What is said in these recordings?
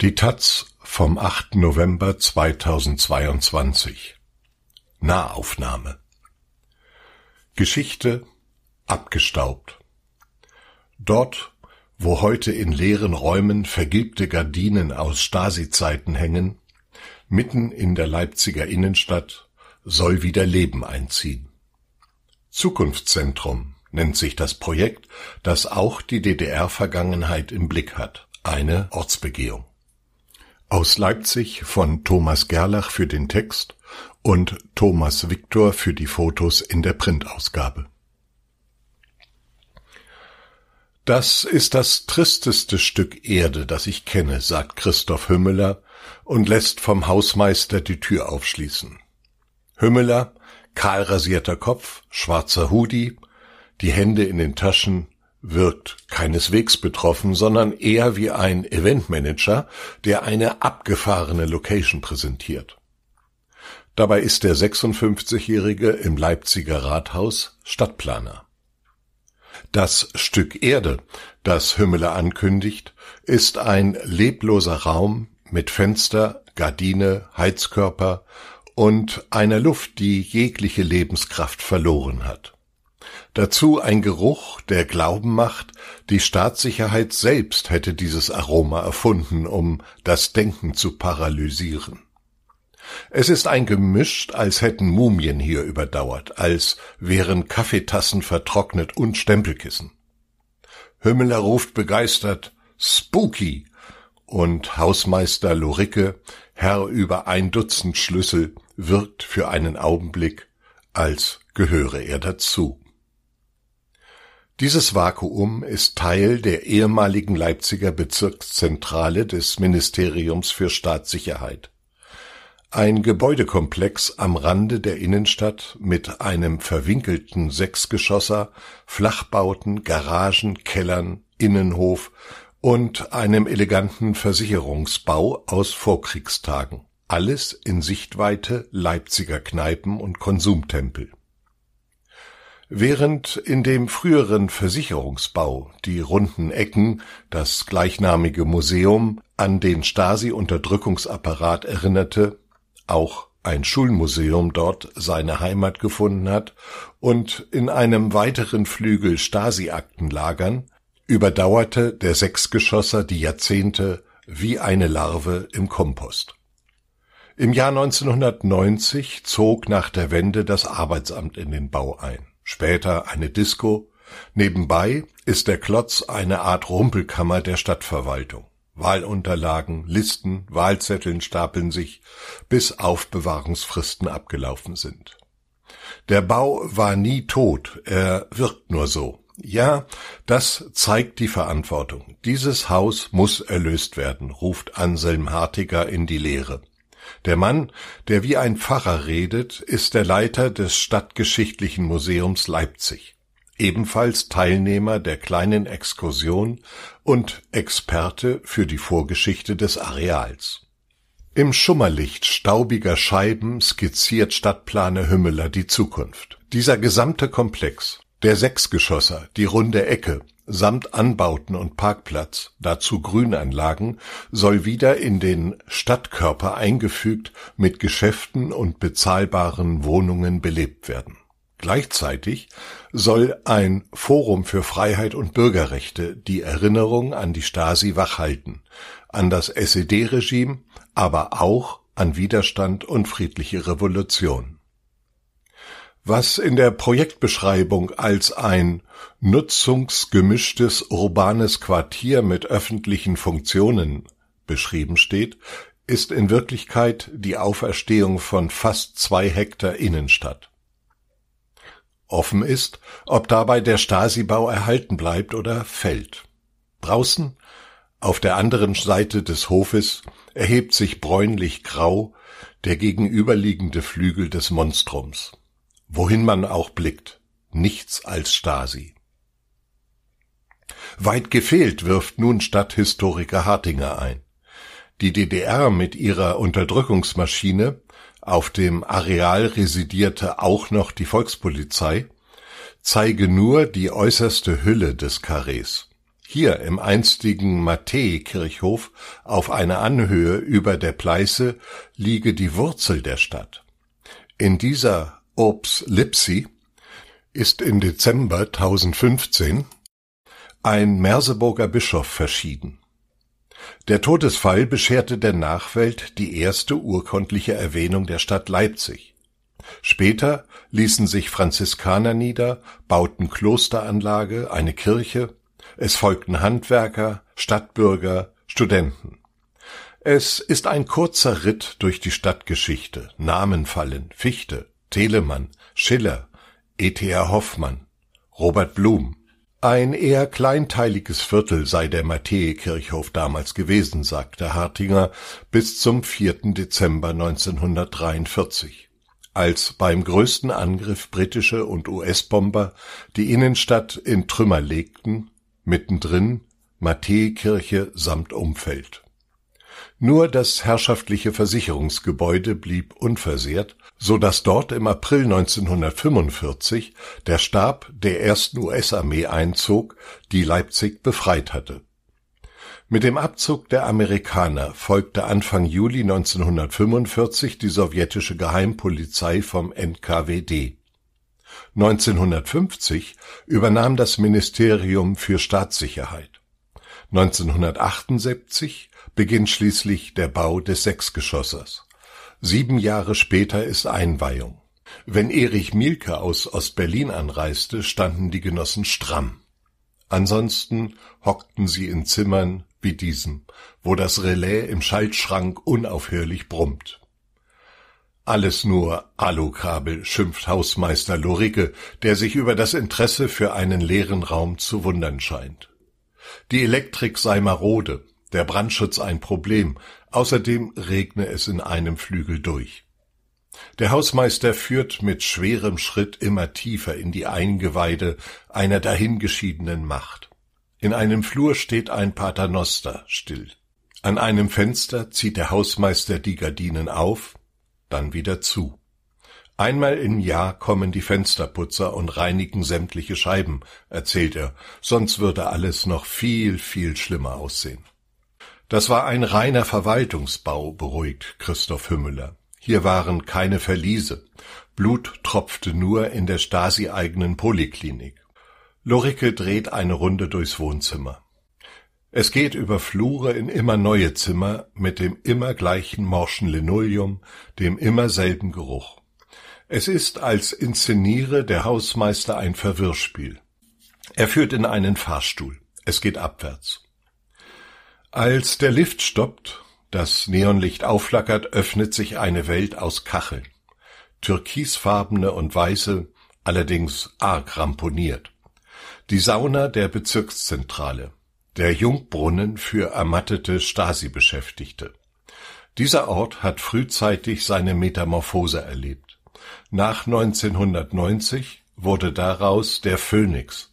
Die taz vom 8. November 2022 Nahaufnahme Geschichte abgestaubt. Dort, wo heute in leeren Räumen vergilbte Gardinen aus Stasi-Zeiten hängen, mitten in der Leipziger Innenstadt, soll wieder Leben einziehen. Zukunftszentrum nennt sich das Projekt, das auch die DDR-Vergangenheit im Blick hat, eine Ortsbegehung. Aus Leipzig von Thomas Gerlach für den Text und Thomas Viktor für die Fotos in der Printausgabe. Das ist das tristeste Stück Erde, das ich kenne, sagt Christoph Hümmeler und lässt vom Hausmeister die Tür aufschließen. Hümmeler, kahl rasierter Kopf, schwarzer Hudi, die Hände in den Taschen, wirkt keineswegs betroffen, sondern eher wie ein Eventmanager, der eine abgefahrene Location präsentiert. Dabei ist der 56-Jährige im Leipziger Rathaus Stadtplaner. Das Stück Erde, das Hümmeler ankündigt, ist ein lebloser Raum mit Fenster, Gardine, Heizkörper und einer Luft, die jegliche Lebenskraft verloren hat. Dazu ein Geruch, der Glauben macht, die Staatssicherheit selbst hätte dieses Aroma erfunden, um das Denken zu paralysieren. Es ist ein Gemisch, als hätten Mumien hier überdauert, als wären Kaffeetassen vertrocknet und Stempelkissen. Hümmeler ruft begeistert Spooky und Hausmeister Loricke, Herr über ein Dutzend Schlüssel, wirkt für einen Augenblick, als gehöre er dazu. Dieses Vakuum ist Teil der ehemaligen Leipziger Bezirkszentrale des Ministeriums für Staatssicherheit. Ein Gebäudekomplex am Rande der Innenstadt mit einem verwinkelten Sechsgeschosser, Flachbauten, Garagen, Kellern, Innenhof und einem eleganten Versicherungsbau aus Vorkriegstagen. Alles in Sichtweite Leipziger Kneipen und Konsumtempel. Während in dem früheren Versicherungsbau die runden Ecken, das gleichnamige Museum, an den Stasi-Unterdrückungsapparat erinnerte, auch ein Schulmuseum dort seine Heimat gefunden hat und in einem weiteren Flügel Stasi-Akten lagern, überdauerte der Sechsgeschosser die Jahrzehnte wie eine Larve im Kompost. Im Jahr 1990 zog nach der Wende das Arbeitsamt in den Bau ein später eine Disco. Nebenbei ist der Klotz eine Art Rumpelkammer der Stadtverwaltung. Wahlunterlagen, Listen, Wahlzetteln stapeln sich, bis Aufbewahrungsfristen abgelaufen sind. Der Bau war nie tot, er wirkt nur so. Ja, das zeigt die Verantwortung. Dieses Haus muss erlöst werden, ruft Anselm Hartiger in die Leere. Der Mann, der wie ein Pfarrer redet, ist der Leiter des Stadtgeschichtlichen Museums Leipzig, ebenfalls Teilnehmer der kleinen Exkursion und Experte für die Vorgeschichte des Areals. Im Schummerlicht staubiger Scheiben skizziert Stadtplaner Hümmeler die Zukunft. Dieser gesamte Komplex, der Sechsgeschosser, die runde Ecke, samt Anbauten und Parkplatz, dazu Grünanlagen, soll wieder in den Stadtkörper eingefügt mit Geschäften und bezahlbaren Wohnungen belebt werden. Gleichzeitig soll ein Forum für Freiheit und Bürgerrechte die Erinnerung an die Stasi wachhalten, an das SED-Regime, aber auch an Widerstand und friedliche Revolution was in der Projektbeschreibung als ein nutzungsgemischtes urbanes Quartier mit öffentlichen Funktionen beschrieben steht, ist in Wirklichkeit die Auferstehung von fast zwei Hektar Innenstadt. Offen ist, ob dabei der Stasi-Bau erhalten bleibt oder fällt. Draußen, auf der anderen Seite des Hofes, erhebt sich bräunlich grau der gegenüberliegende Flügel des Monstrums. Wohin man auch blickt, nichts als Stasi. Weit gefehlt wirft nun Stadthistoriker Hartinger ein. Die DDR mit ihrer Unterdrückungsmaschine, auf dem Areal residierte auch noch die Volkspolizei, zeige nur die äußerste Hülle des Karrees. Hier im einstigen Matthäi-Kirchhof auf einer Anhöhe über der Pleiße liege die Wurzel der Stadt. In dieser Ops Lipsi ist im Dezember 1015 ein Merseburger Bischof verschieden. Der Todesfall bescherte der Nachwelt die erste urkundliche Erwähnung der Stadt Leipzig. Später ließen sich Franziskaner nieder, bauten Klosteranlage, eine Kirche, es folgten Handwerker, Stadtbürger, Studenten. Es ist ein kurzer Ritt durch die Stadtgeschichte. Namen fallen Fichte, Telemann, Schiller, E.T.R. Hoffmann, Robert Blum. Ein eher kleinteiliges Viertel sei der Matthäi-Kirchhof damals gewesen, sagte Hartinger bis zum 4. Dezember 1943 als beim größten Angriff britische und US-Bomber die Innenstadt in Trümmer legten mittendrin Matthäikirche samt Umfeld. Nur das herrschaftliche Versicherungsgebäude blieb unversehrt, so dass dort im April 1945 der Stab der ersten US-Armee einzog, die Leipzig befreit hatte. Mit dem Abzug der Amerikaner folgte Anfang Juli 1945 die sowjetische Geheimpolizei vom NKWD 1950 übernahm das Ministerium für Staatssicherheit. 1978 beginnt schließlich der Bau des Sechsgeschossers. Sieben Jahre später ist Einweihung. Wenn Erich Mielke aus Ostberlin anreiste, standen die Genossen stramm. Ansonsten hockten sie in Zimmern wie diesem, wo das Relais im Schaltschrank unaufhörlich brummt. Alles nur Alukabel, schimpft Hausmeister Loricke, der sich über das Interesse für einen leeren Raum zu wundern scheint. Die Elektrik sei marode, der Brandschutz ein Problem, außerdem regne es in einem Flügel durch. Der Hausmeister führt mit schwerem Schritt immer tiefer in die Eingeweide einer dahingeschiedenen Macht. In einem Flur steht ein Paternoster still. An einem Fenster zieht der Hausmeister die Gardinen auf, dann wieder zu. Einmal im Jahr kommen die Fensterputzer und reinigen sämtliche Scheiben, erzählt er, sonst würde alles noch viel, viel schlimmer aussehen. Das war ein reiner Verwaltungsbau, beruhigt Christoph Hümmeler. Hier waren keine Verliese. Blut tropfte nur in der Stasi-eigenen Poliklinik. Loricke dreht eine Runde durchs Wohnzimmer. Es geht über Flure in immer neue Zimmer mit dem immer gleichen morschen Linoleum, dem immer selben Geruch. Es ist, als inszeniere der Hausmeister ein Verwirrspiel. Er führt in einen Fahrstuhl. Es geht abwärts. Als der Lift stoppt, das Neonlicht aufflackert, öffnet sich eine Welt aus Kacheln. Türkisfarbene und weiße, allerdings arg ramponiert. Die Sauna der Bezirkszentrale der Jungbrunnen für ermattete Stasi-Beschäftigte. Dieser Ort hat frühzeitig seine Metamorphose erlebt. Nach 1990 wurde daraus der Phoenix,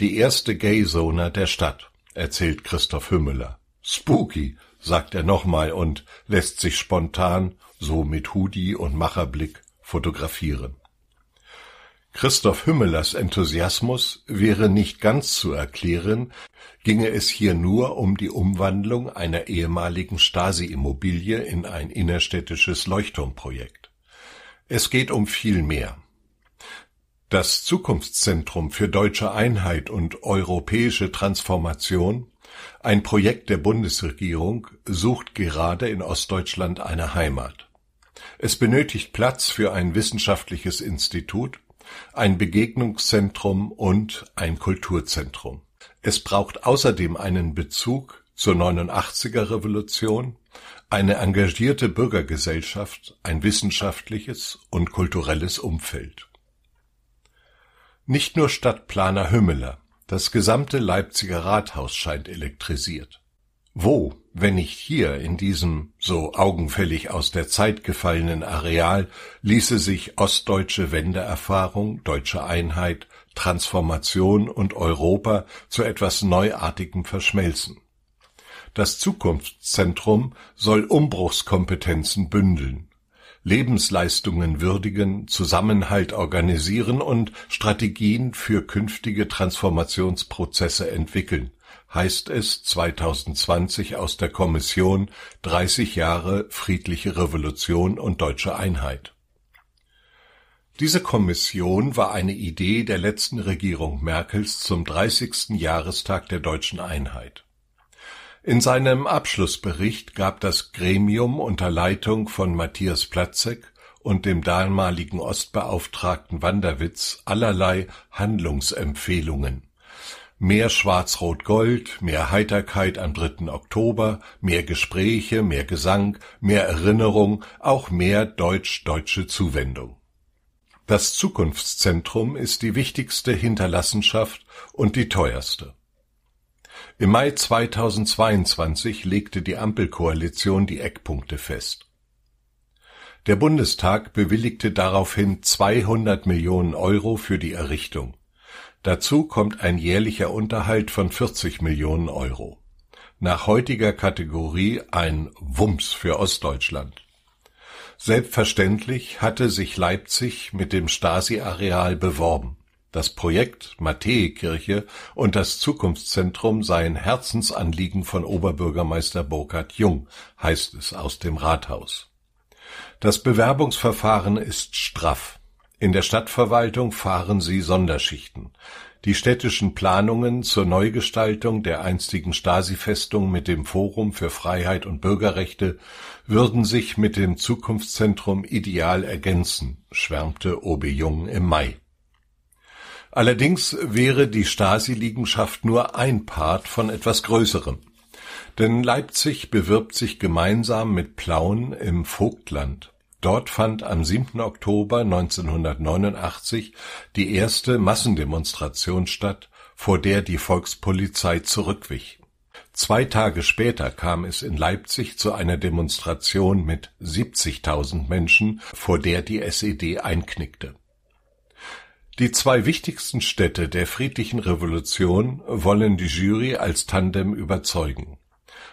die erste Gay-Zone der Stadt, erzählt Christoph Hümmeler. Spooky, sagt er nochmal und lässt sich spontan, so mit Hoodie und Macherblick, fotografieren. Christoph Hümmelers Enthusiasmus wäre nicht ganz zu erklären, ginge es hier nur um die Umwandlung einer ehemaligen Stasi-Immobilie in ein innerstädtisches Leuchtturmprojekt. Es geht um viel mehr. Das Zukunftszentrum für deutsche Einheit und europäische Transformation, ein Projekt der Bundesregierung, sucht gerade in Ostdeutschland eine Heimat. Es benötigt Platz für ein wissenschaftliches Institut, ein Begegnungszentrum und ein Kulturzentrum. Es braucht außerdem einen Bezug zur 89er Revolution, eine engagierte Bürgergesellschaft, ein wissenschaftliches und kulturelles Umfeld. Nicht nur Stadtplaner Hümmeler, das gesamte Leipziger Rathaus scheint elektrisiert. Wo, wenn nicht hier in diesem so augenfällig aus der Zeit gefallenen Areal, ließe sich ostdeutsche Wendeerfahrung, deutsche Einheit, Transformation und Europa zu etwas Neuartigem verschmelzen. Das Zukunftszentrum soll Umbruchskompetenzen bündeln, Lebensleistungen würdigen, Zusammenhalt organisieren und Strategien für künftige Transformationsprozesse entwickeln, heißt es 2020 aus der Kommission 30 Jahre friedliche Revolution und deutsche Einheit. Diese Kommission war eine Idee der letzten Regierung Merkels zum 30. Jahrestag der deutschen Einheit. In seinem Abschlussbericht gab das Gremium unter Leitung von Matthias Platzek und dem damaligen Ostbeauftragten Wanderwitz allerlei Handlungsempfehlungen. Mehr Schwarz-Rot-Gold, mehr Heiterkeit am 3. Oktober, mehr Gespräche, mehr Gesang, mehr Erinnerung, auch mehr deutsch-deutsche Zuwendung. Das Zukunftszentrum ist die wichtigste Hinterlassenschaft und die teuerste. Im Mai 2022 legte die Ampelkoalition die Eckpunkte fest. Der Bundestag bewilligte daraufhin 200 Millionen Euro für die Errichtung. Dazu kommt ein jährlicher Unterhalt von 40 Millionen Euro. Nach heutiger Kategorie ein Wumms für Ostdeutschland. Selbstverständlich hatte sich Leipzig mit dem Stasi-Areal beworben. Das Projekt Matthäikirche und das Zukunftszentrum seien Herzensanliegen von Oberbürgermeister Burkhard Jung, heißt es aus dem Rathaus. Das Bewerbungsverfahren ist straff. In der Stadtverwaltung fahren sie Sonderschichten. Die städtischen Planungen zur Neugestaltung der einstigen Stasi-Festung mit dem Forum für Freiheit und Bürgerrechte würden sich mit dem Zukunftszentrum ideal ergänzen, schwärmte OB Jung im Mai. Allerdings wäre die Stasi-Liegenschaft nur ein Part von etwas Größerem. Denn Leipzig bewirbt sich gemeinsam mit Plauen im Vogtland. Dort fand am 7. Oktober 1989 die erste Massendemonstration statt, vor der die Volkspolizei zurückwich. Zwei Tage später kam es in Leipzig zu einer Demonstration mit 70.000 Menschen, vor der die SED einknickte. Die zwei wichtigsten Städte der friedlichen Revolution wollen die Jury als Tandem überzeugen.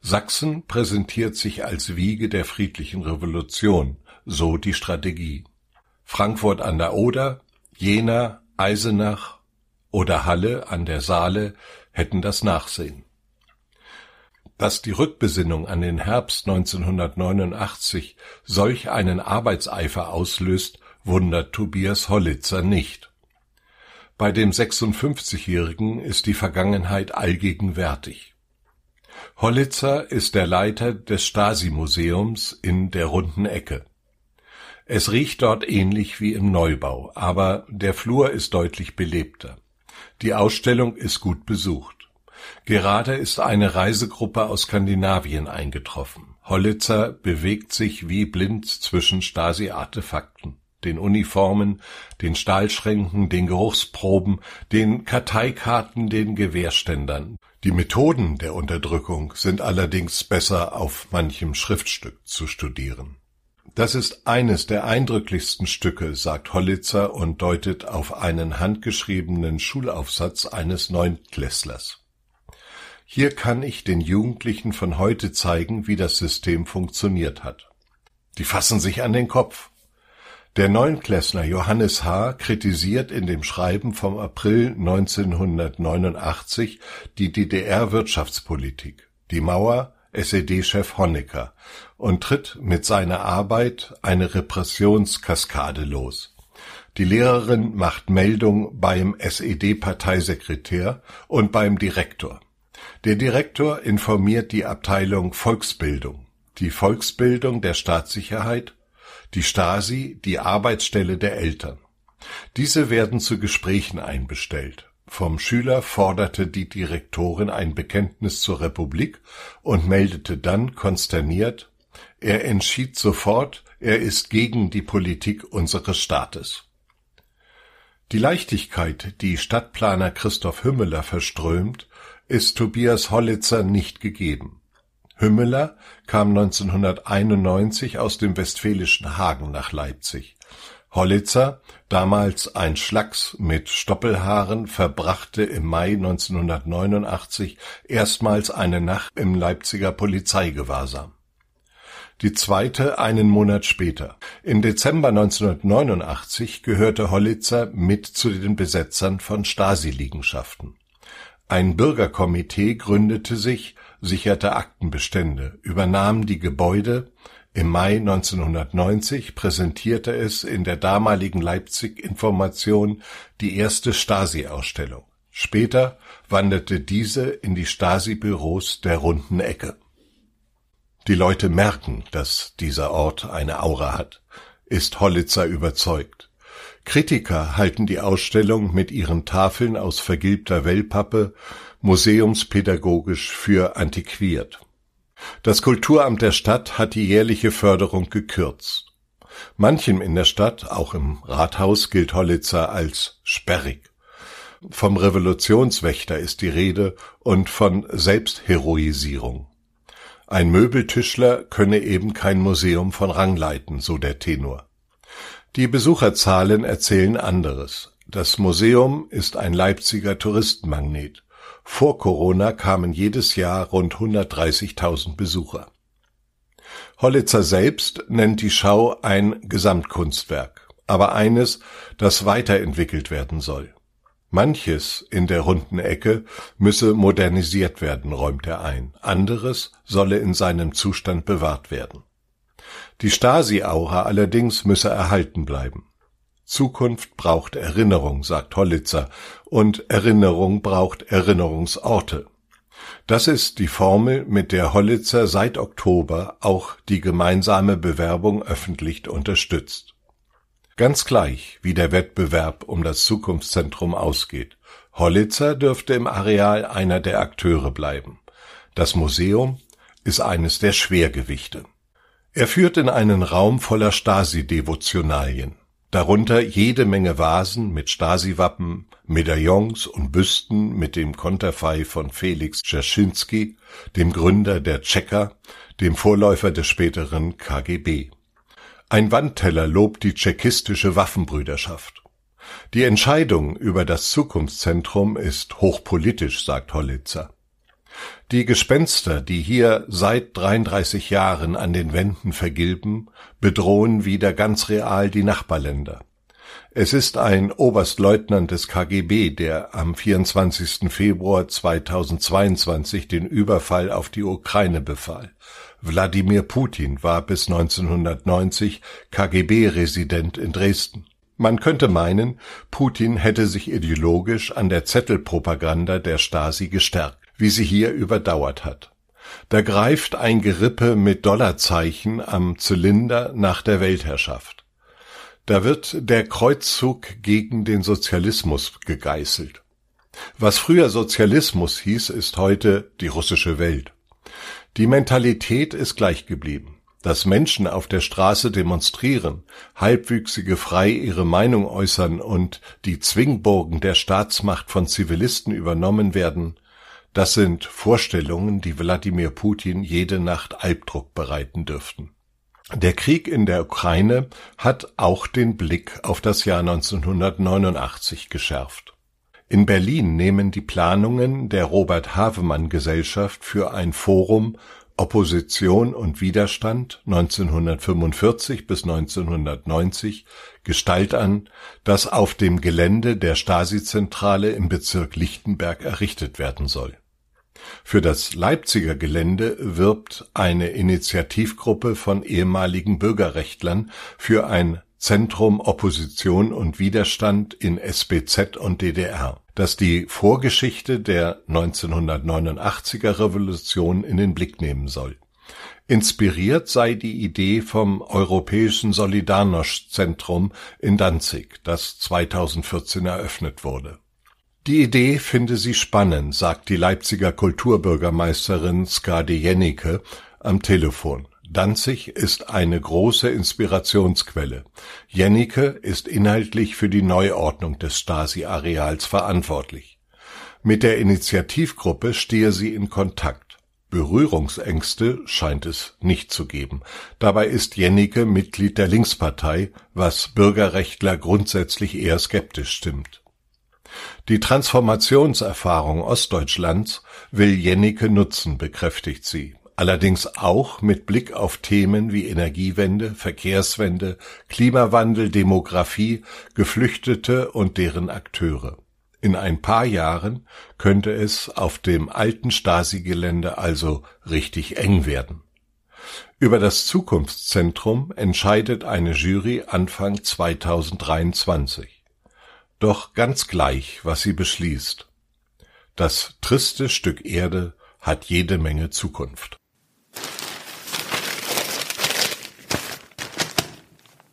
Sachsen präsentiert sich als Wiege der friedlichen Revolution, so die Strategie. Frankfurt an der Oder, Jena, Eisenach oder Halle an der Saale hätten das Nachsehen. Dass die Rückbesinnung an den Herbst 1989 solch einen Arbeitseifer auslöst, wundert Tobias Hollitzer nicht. Bei dem 56-Jährigen ist die Vergangenheit allgegenwärtig. Hollitzer ist der Leiter des Stasi-Museums in der Runden Ecke. Es riecht dort ähnlich wie im Neubau, aber der Flur ist deutlich belebter. Die Ausstellung ist gut besucht. Gerade ist eine Reisegruppe aus Skandinavien eingetroffen. Hollitzer bewegt sich wie blind zwischen Stasi-Artefakten den Uniformen, den Stahlschränken, den Geruchsproben, den Karteikarten, den Gewehrständern. Die Methoden der Unterdrückung sind allerdings besser auf manchem Schriftstück zu studieren. Das ist eines der eindrücklichsten Stücke, sagt Hollitzer und deutet auf einen handgeschriebenen Schulaufsatz eines Neunklässlers. Hier kann ich den Jugendlichen von heute zeigen, wie das System funktioniert hat. Die fassen sich an den Kopf. Der Neunklässler Johannes H. kritisiert in dem Schreiben vom April 1989 die DDR-Wirtschaftspolitik, die Mauer, SED-Chef Honecker und tritt mit seiner Arbeit eine Repressionskaskade los. Die Lehrerin macht Meldung beim SED-Parteisekretär und beim Direktor. Der Direktor informiert die Abteilung Volksbildung, die Volksbildung der Staatssicherheit die Stasi die Arbeitsstelle der Eltern. Diese werden zu Gesprächen einbestellt. Vom Schüler forderte die Direktorin ein Bekenntnis zur Republik und meldete dann konsterniert, er entschied sofort, er ist gegen die Politik unseres Staates. Die Leichtigkeit, die Stadtplaner Christoph Hümmeler verströmt, ist Tobias Hollitzer nicht gegeben. Hümmeler kam 1991 aus dem westfälischen Hagen nach Leipzig. Hollitzer, damals ein Schlacks mit Stoppelhaaren, verbrachte im Mai 1989 erstmals eine Nacht im Leipziger Polizeigewahrsam. Die zweite einen Monat später. Im Dezember 1989 gehörte Hollitzer mit zu den Besetzern von Stasi-Liegenschaften. Ein Bürgerkomitee gründete sich, sicherte Aktenbestände, übernahm die Gebäude, im Mai 1990 präsentierte es in der damaligen Leipzig Information die erste Stasi-Ausstellung. Später wanderte diese in die Stasi-Büros der Runden Ecke. Die Leute merken, dass dieser Ort eine Aura hat, ist Hollitzer überzeugt. Kritiker halten die Ausstellung mit ihren Tafeln aus vergilbter Wellpappe museumspädagogisch für antiquiert. Das Kulturamt der Stadt hat die jährliche Förderung gekürzt. Manchem in der Stadt, auch im Rathaus, gilt Hollitzer als sperrig. Vom Revolutionswächter ist die Rede und von Selbstheroisierung. Ein Möbeltischler könne eben kein Museum von Rang leiten, so der Tenor. Die Besucherzahlen erzählen anderes. Das Museum ist ein Leipziger Touristenmagnet. Vor Corona kamen jedes Jahr rund 130.000 Besucher. Hollitzer selbst nennt die Schau ein Gesamtkunstwerk, aber eines, das weiterentwickelt werden soll. Manches in der runden Ecke müsse modernisiert werden, räumt er ein, anderes solle in seinem Zustand bewahrt werden. Die Stasi-Aura allerdings müsse erhalten bleiben. Zukunft braucht Erinnerung, sagt Hollitzer, und Erinnerung braucht Erinnerungsorte. Das ist die Formel, mit der Hollitzer seit Oktober auch die gemeinsame Bewerbung öffentlich unterstützt. Ganz gleich, wie der Wettbewerb um das Zukunftszentrum ausgeht. Hollitzer dürfte im Areal einer der Akteure bleiben. Das Museum ist eines der Schwergewichte. Er führt in einen Raum voller Stasi-Devotionalien darunter jede Menge Vasen mit Stasi-Wappen, Medaillons und Büsten mit dem Konterfei von Felix Dzerzhinsky, dem Gründer der Tschecher, dem Vorläufer des späteren KGB. Ein Wandteller lobt die tschechistische Waffenbrüderschaft. Die Entscheidung über das Zukunftszentrum ist hochpolitisch, sagt Hollitzer. Die Gespenster, die hier seit 33 Jahren an den Wänden vergilben, bedrohen wieder ganz real die Nachbarländer. Es ist ein Oberstleutnant des KGB, der am 24. Februar 2022 den Überfall auf die Ukraine befahl. Wladimir Putin war bis 1990 KGB-Resident in Dresden. Man könnte meinen, Putin hätte sich ideologisch an der Zettelpropaganda der Stasi gestärkt wie sie hier überdauert hat. Da greift ein Gerippe mit Dollarzeichen am Zylinder nach der Weltherrschaft. Da wird der Kreuzzug gegen den Sozialismus gegeißelt. Was früher Sozialismus hieß, ist heute die russische Welt. Die Mentalität ist gleich geblieben. Dass Menschen auf der Straße demonstrieren, Halbwüchsige frei ihre Meinung äußern und die Zwingburgen der Staatsmacht von Zivilisten übernommen werden, das sind Vorstellungen, die Wladimir Putin jede Nacht Albdruck bereiten dürften. Der Krieg in der Ukraine hat auch den Blick auf das Jahr 1989 geschärft. In Berlin nehmen die Planungen der Robert Havemann Gesellschaft für ein Forum Opposition und Widerstand 1945 bis 1990 Gestalt an, das auf dem Gelände der Stasi-Zentrale im Bezirk Lichtenberg errichtet werden soll für das Leipziger Gelände wirbt eine Initiativgruppe von ehemaligen Bürgerrechtlern für ein Zentrum Opposition und Widerstand in SBZ und DDR, das die Vorgeschichte der 1989er Revolution in den Blick nehmen soll. Inspiriert sei die Idee vom Europäischen Solidarność-Zentrum in Danzig, das 2014 eröffnet wurde die Idee finde sie spannend, sagt die Leipziger Kulturbürgermeisterin Skadi Jennecke am Telefon. Danzig ist eine große Inspirationsquelle. Jennecke ist inhaltlich für die Neuordnung des Stasi-Areals verantwortlich. Mit der Initiativgruppe stehe sie in Kontakt. Berührungsängste scheint es nicht zu geben. Dabei ist Jennecke Mitglied der Linkspartei, was Bürgerrechtler grundsätzlich eher skeptisch stimmt. Die Transformationserfahrung Ostdeutschlands will Jennecke nutzen, bekräftigt sie, allerdings auch mit Blick auf Themen wie Energiewende, Verkehrswende, Klimawandel, Demografie, Geflüchtete und deren Akteure. In ein paar Jahren könnte es auf dem alten Stasi-Gelände also richtig eng werden. Über das Zukunftszentrum entscheidet eine Jury Anfang 2023. Doch ganz gleich, was sie beschließt. Das triste Stück Erde hat jede Menge Zukunft.